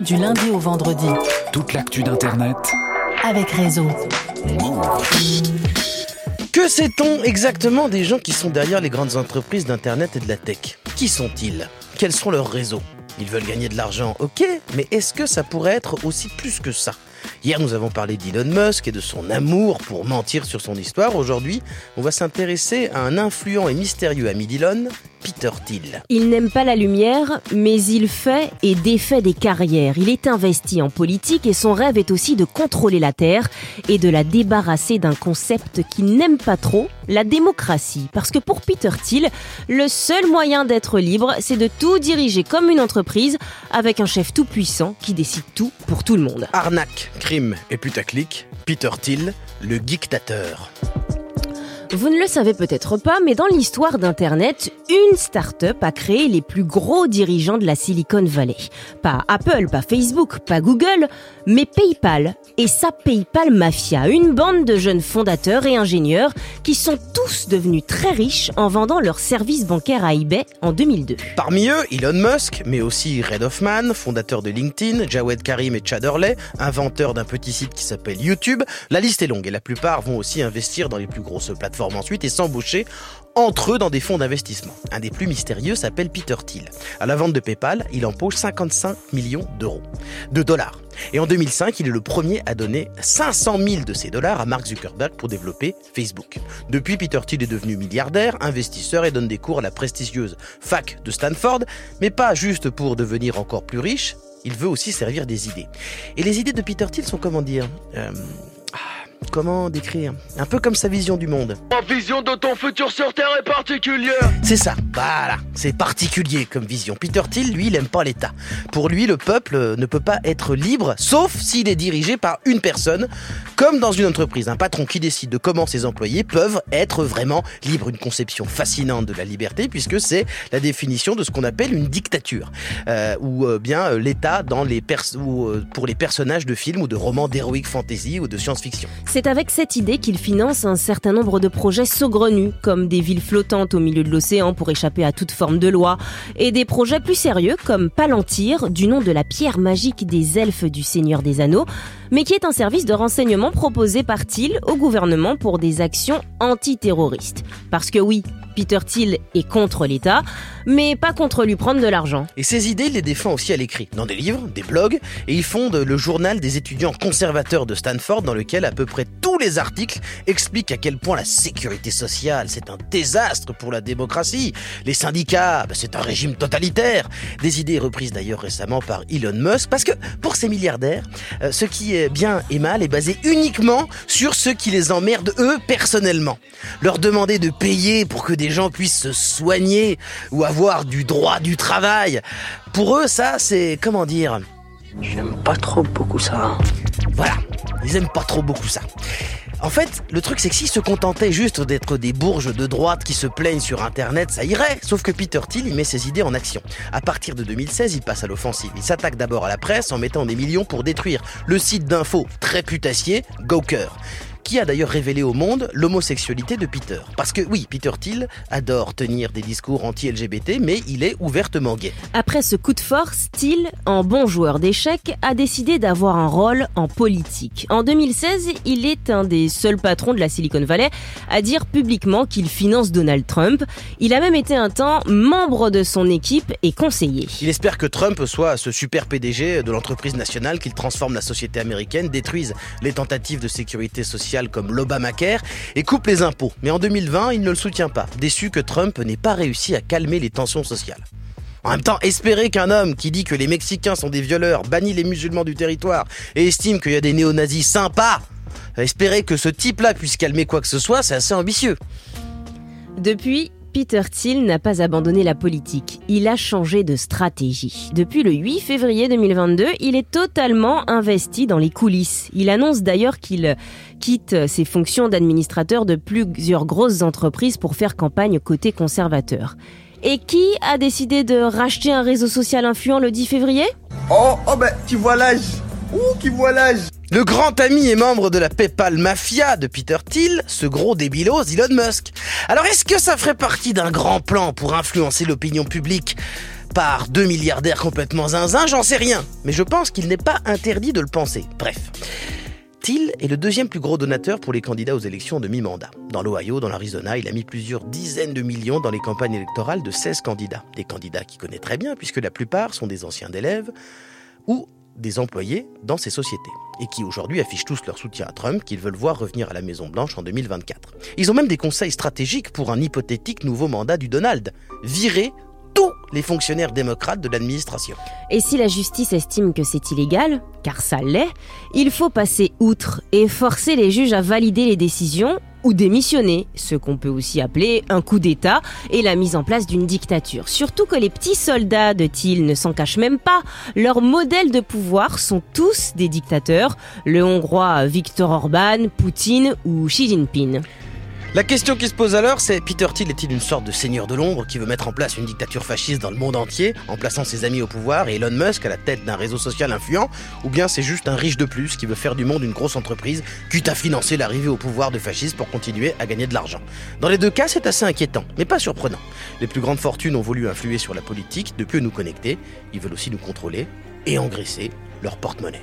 du lundi au vendredi. Toute l'actu d'Internet. Avec Réseau. Que sait-on exactement des gens qui sont derrière les grandes entreprises d'Internet et de la tech? Qui sont-ils? Quels sont leurs réseaux? Ils veulent gagner de l'argent, ok, mais est-ce que ça pourrait être aussi plus que ça? Hier, nous avons parlé d'Elon Musk et de son amour pour mentir sur son histoire. Aujourd'hui, on va s'intéresser à un influent et mystérieux ami d'Elon, Peter Thiel. Il n'aime pas la lumière, mais il fait et défait des carrières. Il est investi en politique et son rêve est aussi de contrôler la Terre et de la débarrasser d'un concept qu'il n'aime pas trop, la démocratie. Parce que pour Peter Thiel, le seul moyen d'être libre, c'est de tout diriger comme une entreprise avec un chef tout puissant qui décide tout pour tout le monde. Arnaque, crime et putaclic, Peter Thiel, le dictateur. Vous ne le savez peut-être pas, mais dans l'histoire d'Internet, une start-up a créé les plus gros dirigeants de la Silicon Valley. Pas Apple, pas Facebook, pas Google, mais PayPal et sa PayPal Mafia, une bande de jeunes fondateurs et ingénieurs qui sont tous devenus très riches en vendant leurs services bancaires à eBay en 2002. Parmi eux, Elon Musk, mais aussi Red Hoffman, fondateur de LinkedIn, Jawed Karim et Chad Hurley, inventeurs d'un petit site qui s'appelle YouTube. La liste est longue et la plupart vont aussi investir dans les plus grosses plateformes ensuite et s'embaucher entre eux dans des fonds d'investissement. Un des plus mystérieux s'appelle Peter Thiel. À la vente de PayPal, il empoche 55 millions d'euros, de dollars. Et en 2005, il est le premier à donner 500 000 de ces dollars à Mark Zuckerberg pour développer Facebook. Depuis, Peter Thiel est devenu milliardaire, investisseur et donne des cours à la prestigieuse fac de Stanford, mais pas juste pour devenir encore plus riche, il veut aussi servir des idées. Et les idées de Peter Thiel sont comment dire euh, Comment décrire Un peu comme sa vision du monde. Ma vision de ton futur sur Terre est particulière. C'est ça, voilà, c'est particulier comme vision. Peter Thiel, lui, il aime pas l'État. Pour lui, le peuple ne peut pas être libre, sauf s'il est dirigé par une personne, comme dans une entreprise. Un patron qui décide de comment ses employés peuvent être vraiment libres. Une conception fascinante de la liberté, puisque c'est la définition de ce qu'on appelle une dictature, euh, ou euh, bien euh, l'État dans les ou, euh, pour les personnages de films ou de romans d'heroic fantasy ou de science-fiction. C'est avec cette idée qu'il finance un certain nombre de projets saugrenus, comme des villes flottantes au milieu de l'océan pour échapper à toute forme de loi, et des projets plus sérieux comme Palantir, du nom de la pierre magique des elfes du Seigneur des Anneaux, mais qui est un service de renseignement proposé par Thiel au gouvernement pour des actions antiterroristes. Parce que oui, Peter Thiel est contre l'État, mais pas contre lui prendre de l'argent. Et ses idées, il les défend aussi à l'écrit, dans des livres, des blogs, et il fonde le journal des étudiants conservateurs de Stanford, dans lequel à peu près tous les articles expliquent à quel point la sécurité sociale, c'est un désastre pour la démocratie. Les syndicats, bah, c'est un régime totalitaire. Des idées reprises d'ailleurs récemment par Elon Musk, parce que pour ces milliardaires, euh, ce qui est bien et mal est basé uniquement sur ce qui les emmerde eux personnellement. Leur demander de payer pour que des gens puissent se soigner ou avoir du droit du travail. Pour eux, ça, c'est comment dire? J'aime pas trop beaucoup ça. Voilà, ils aiment pas trop beaucoup ça. En fait, le truc c'est que s'ils se contentaient juste d'être des bourges de droite qui se plaignent sur internet, ça irait. Sauf que Peter Thiel, il met ses idées en action. À partir de 2016, il passe à l'offensive. Il s'attaque d'abord à la presse en mettant des millions pour détruire le site d'info très putassier, Gawker qui a d'ailleurs révélé au monde l'homosexualité de Peter. Parce que oui, Peter Thiel adore tenir des discours anti-LGBT, mais il est ouvertement gay. Après ce coup de force, Thiel, en bon joueur d'échecs, a décidé d'avoir un rôle en politique. En 2016, il est un des seuls patrons de la Silicon Valley à dire publiquement qu'il finance Donald Trump. Il a même été un temps membre de son équipe et conseiller. Il espère que Trump soit ce super PDG de l'entreprise nationale, qu'il transforme la société américaine, détruise les tentatives de sécurité sociale comme l'Obamacare et coupe les impôts. Mais en 2020, il ne le soutient pas, déçu que Trump n'ait pas réussi à calmer les tensions sociales. En même temps, espérer qu'un homme qui dit que les Mexicains sont des violeurs, bannit les musulmans du territoire et estime qu'il y a des néo-nazis sympas, espérer que ce type-là puisse calmer quoi que ce soit, c'est assez ambitieux. Depuis, Peter Thiel n'a pas abandonné la politique, il a changé de stratégie. Depuis le 8 février 2022, il est totalement investi dans les coulisses. Il annonce d'ailleurs qu'il quitte ses fonctions d'administrateur de plusieurs grosses entreprises pour faire campagne côté conservateur. Et qui a décidé de racheter un réseau social influent le 10 février? Oh, oh ben, qui vois l'âge Ouh, qui vois l'âge le grand ami et membre de la PayPal Mafia de Peter Thiel, ce gros débilos Elon Musk. Alors est-ce que ça ferait partie d'un grand plan pour influencer l'opinion publique par deux milliardaires complètement zinzin, j'en sais rien. Mais je pense qu'il n'est pas interdit de le penser. Bref. Thiel est le deuxième plus gros donateur pour les candidats aux élections de mi-mandat. Dans l'Ohio, dans l'Arizona, il a mis plusieurs dizaines de millions dans les campagnes électorales de 16 candidats. Des candidats qu'il connaît très bien puisque la plupart sont des anciens d'élèves ou des employés dans ces sociétés et qui aujourd'hui affichent tous leur soutien à Trump qu'ils veulent voir revenir à la Maison Blanche en 2024. Ils ont même des conseils stratégiques pour un hypothétique nouveau mandat du Donald. Virer tous les fonctionnaires démocrates de l'administration. Et si la justice estime que c'est illégal, car ça l'est, il faut passer outre et forcer les juges à valider les décisions ou démissionner, ce qu'on peut aussi appeler un coup d'État et la mise en place d'une dictature. Surtout que les petits soldats de Thiel ne s'en cachent même pas. Leurs modèles de pouvoir sont tous des dictateurs, le hongrois Viktor Orban, Poutine ou Xi Jinping. La question qui se pose alors, c'est Peter Thiel est-il une sorte de seigneur de l'ombre qui veut mettre en place une dictature fasciste dans le monde entier en plaçant ses amis au pouvoir et Elon Musk à la tête d'un réseau social influent Ou bien c'est juste un riche de plus qui veut faire du monde une grosse entreprise, quitte à financer l'arrivée au pouvoir de fascistes pour continuer à gagner de l'argent? Dans les deux cas, c'est assez inquiétant, mais pas surprenant. Les plus grandes fortunes ont voulu influer sur la politique, depuis nous connecter, ils veulent aussi nous contrôler et engraisser leur porte-monnaie.